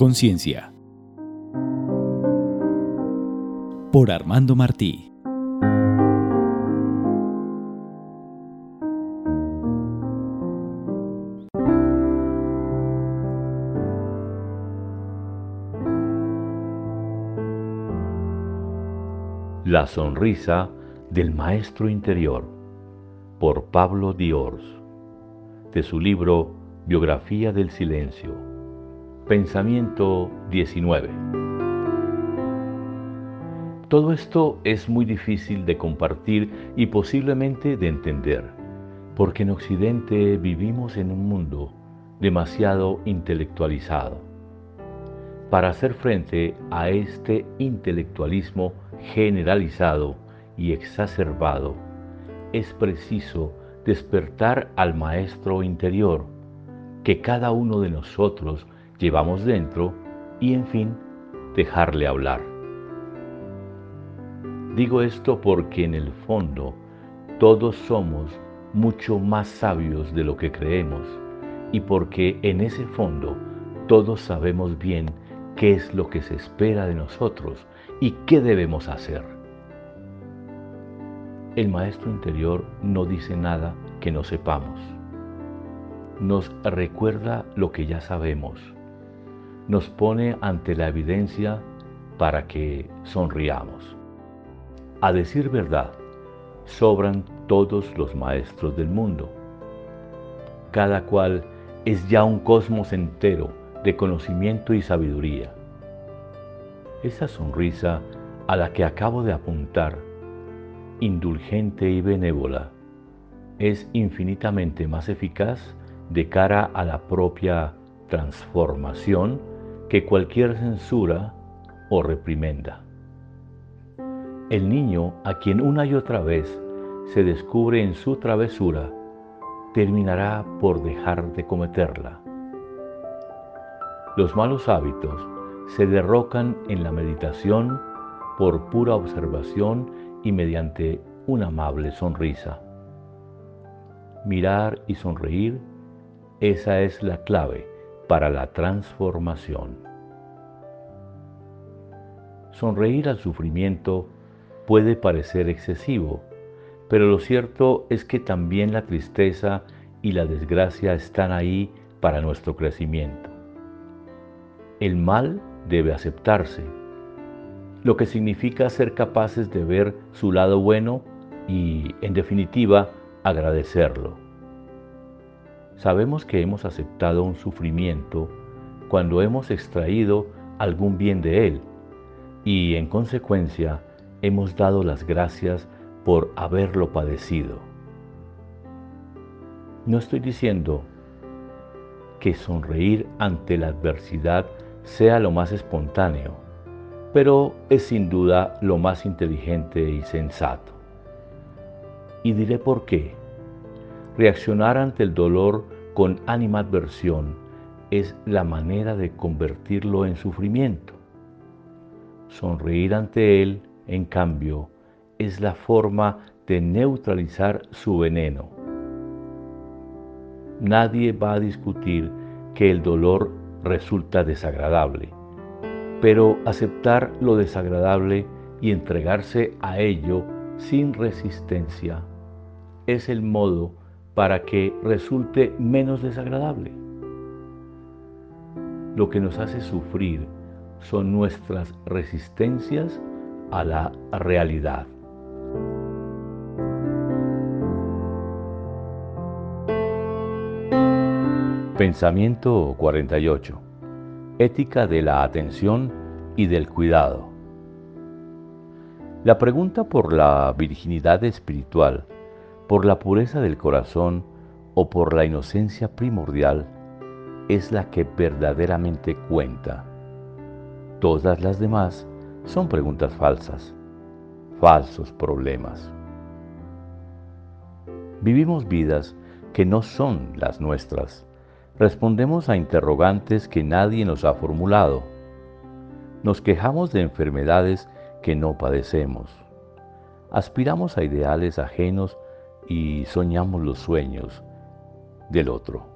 Conciencia. Por Armando Martí. La sonrisa del maestro interior por Pablo Diors de su libro Biografía del Silencio Pensamiento 19. Todo esto es muy difícil de compartir y posiblemente de entender, porque en Occidente vivimos en un mundo demasiado intelectualizado. Para hacer frente a este intelectualismo generalizado y exacerbado, es preciso despertar al maestro interior que cada uno de nosotros llevamos dentro y en fin dejarle hablar. Digo esto porque en el fondo todos somos mucho más sabios de lo que creemos y porque en ese fondo todos sabemos bien qué es lo que se espera de nosotros y qué debemos hacer. El maestro interior no dice nada que no sepamos. Nos recuerda lo que ya sabemos nos pone ante la evidencia para que sonriamos. A decir verdad, sobran todos los maestros del mundo. Cada cual es ya un cosmos entero de conocimiento y sabiduría. Esa sonrisa a la que acabo de apuntar, indulgente y benévola, es infinitamente más eficaz de cara a la propia transformación que cualquier censura o reprimenda. El niño a quien una y otra vez se descubre en su travesura, terminará por dejar de cometerla. Los malos hábitos se derrocan en la meditación por pura observación y mediante una amable sonrisa. Mirar y sonreír, esa es la clave para la transformación. Sonreír al sufrimiento puede parecer excesivo, pero lo cierto es que también la tristeza y la desgracia están ahí para nuestro crecimiento. El mal debe aceptarse, lo que significa ser capaces de ver su lado bueno y, en definitiva, agradecerlo. Sabemos que hemos aceptado un sufrimiento cuando hemos extraído algún bien de él y en consecuencia hemos dado las gracias por haberlo padecido. No estoy diciendo que sonreír ante la adversidad sea lo más espontáneo, pero es sin duda lo más inteligente y sensato. Y diré por qué. Reaccionar ante el dolor con animadversión es la manera de convertirlo en sufrimiento. Sonreír ante él, en cambio, es la forma de neutralizar su veneno. Nadie va a discutir que el dolor resulta desagradable, pero aceptar lo desagradable y entregarse a ello sin resistencia es el modo para que resulte menos desagradable. Lo que nos hace sufrir son nuestras resistencias a la realidad. Pensamiento 48. Ética de la atención y del cuidado. La pregunta por la virginidad espiritual por la pureza del corazón o por la inocencia primordial es la que verdaderamente cuenta. Todas las demás son preguntas falsas, falsos problemas. Vivimos vidas que no son las nuestras. Respondemos a interrogantes que nadie nos ha formulado. Nos quejamos de enfermedades que no padecemos. Aspiramos a ideales ajenos y soñamos los sueños del otro.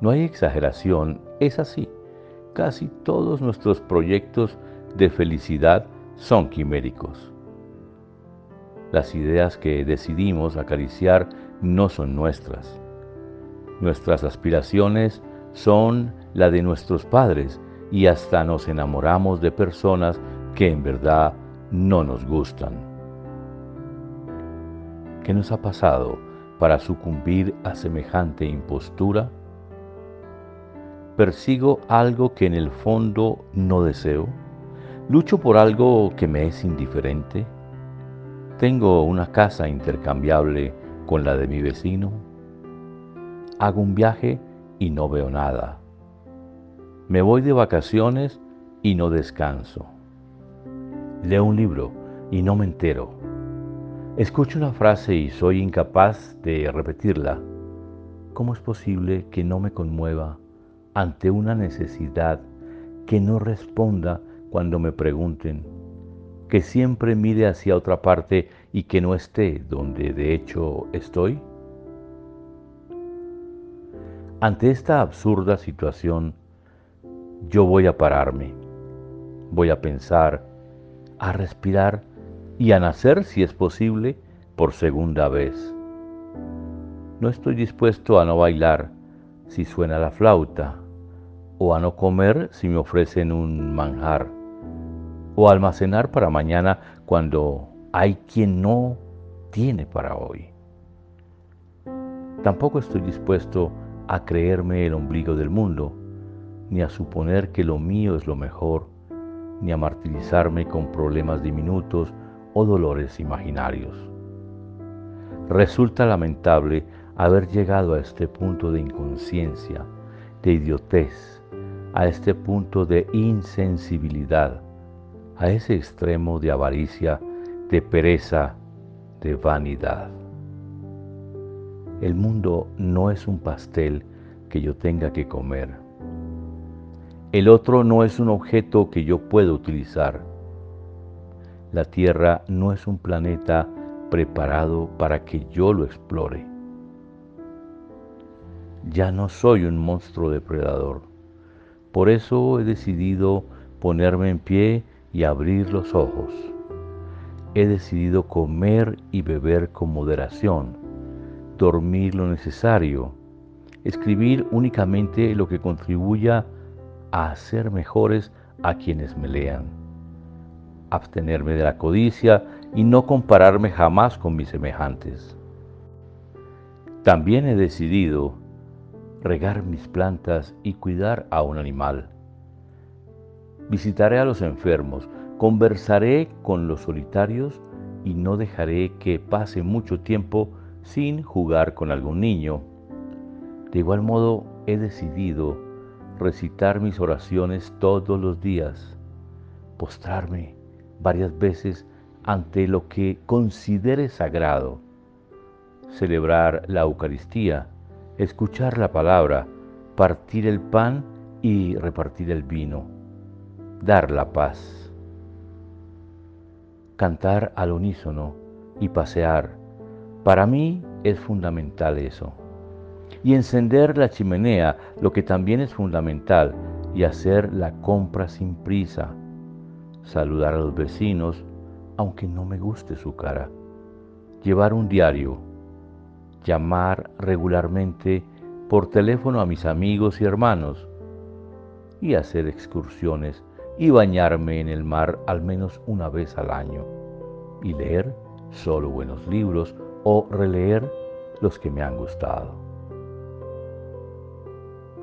No hay exageración, es así, casi todos nuestros proyectos de felicidad son quiméricos. Las ideas que decidimos acariciar no son nuestras. Nuestras aspiraciones son la de nuestros padres y hasta nos enamoramos de personas que en verdad no nos gustan. ¿Qué nos ha pasado para sucumbir a semejante impostura? ¿Persigo algo que en el fondo no deseo? ¿Lucho por algo que me es indiferente? ¿Tengo una casa intercambiable con la de mi vecino? Hago un viaje y no veo nada. Me voy de vacaciones y no descanso. Leo un libro y no me entero. Escucho una frase y soy incapaz de repetirla. ¿Cómo es posible que no me conmueva ante una necesidad que no responda cuando me pregunten, que siempre mire hacia otra parte y que no esté donde de hecho estoy? Ante esta absurda situación, yo voy a pararme, voy a pensar, a respirar y a nacer, si es posible, por segunda vez. No estoy dispuesto a no bailar si suena la flauta, o a no comer si me ofrecen un manjar, o almacenar para mañana cuando hay quien no tiene para hoy. Tampoco estoy dispuesto a creerme el ombligo del mundo, ni a suponer que lo mío es lo mejor, ni a martirizarme con problemas diminutos o dolores imaginarios. Resulta lamentable haber llegado a este punto de inconsciencia, de idiotez, a este punto de insensibilidad, a ese extremo de avaricia, de pereza, de vanidad. El mundo no es un pastel que yo tenga que comer. El otro no es un objeto que yo pueda utilizar. La Tierra no es un planeta preparado para que yo lo explore. Ya no soy un monstruo depredador. Por eso he decidido ponerme en pie y abrir los ojos. He decidido comer y beber con moderación dormir lo necesario, escribir únicamente lo que contribuya a hacer mejores a quienes me lean, abstenerme de la codicia y no compararme jamás con mis semejantes. También he decidido regar mis plantas y cuidar a un animal. Visitaré a los enfermos, conversaré con los solitarios y no dejaré que pase mucho tiempo sin jugar con algún niño. De igual modo, he decidido recitar mis oraciones todos los días, postrarme varias veces ante lo que considere sagrado, celebrar la Eucaristía, escuchar la palabra, partir el pan y repartir el vino, dar la paz, cantar al unísono y pasear, para mí es fundamental eso. Y encender la chimenea, lo que también es fundamental, y hacer la compra sin prisa. Saludar a los vecinos, aunque no me guste su cara. Llevar un diario. Llamar regularmente por teléfono a mis amigos y hermanos. Y hacer excursiones y bañarme en el mar al menos una vez al año. Y leer solo buenos libros o releer los que me han gustado.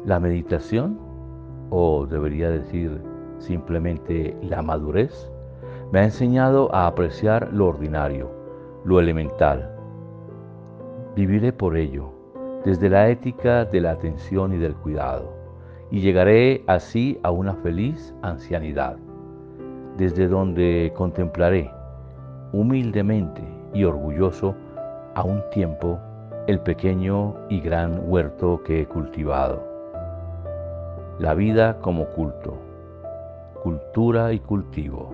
La meditación, o debería decir simplemente la madurez, me ha enseñado a apreciar lo ordinario, lo elemental. Viviré por ello, desde la ética de la atención y del cuidado, y llegaré así a una feliz ancianidad, desde donde contemplaré humildemente y orgulloso a un tiempo el pequeño y gran huerto que he cultivado. La vida como culto, cultura y cultivo.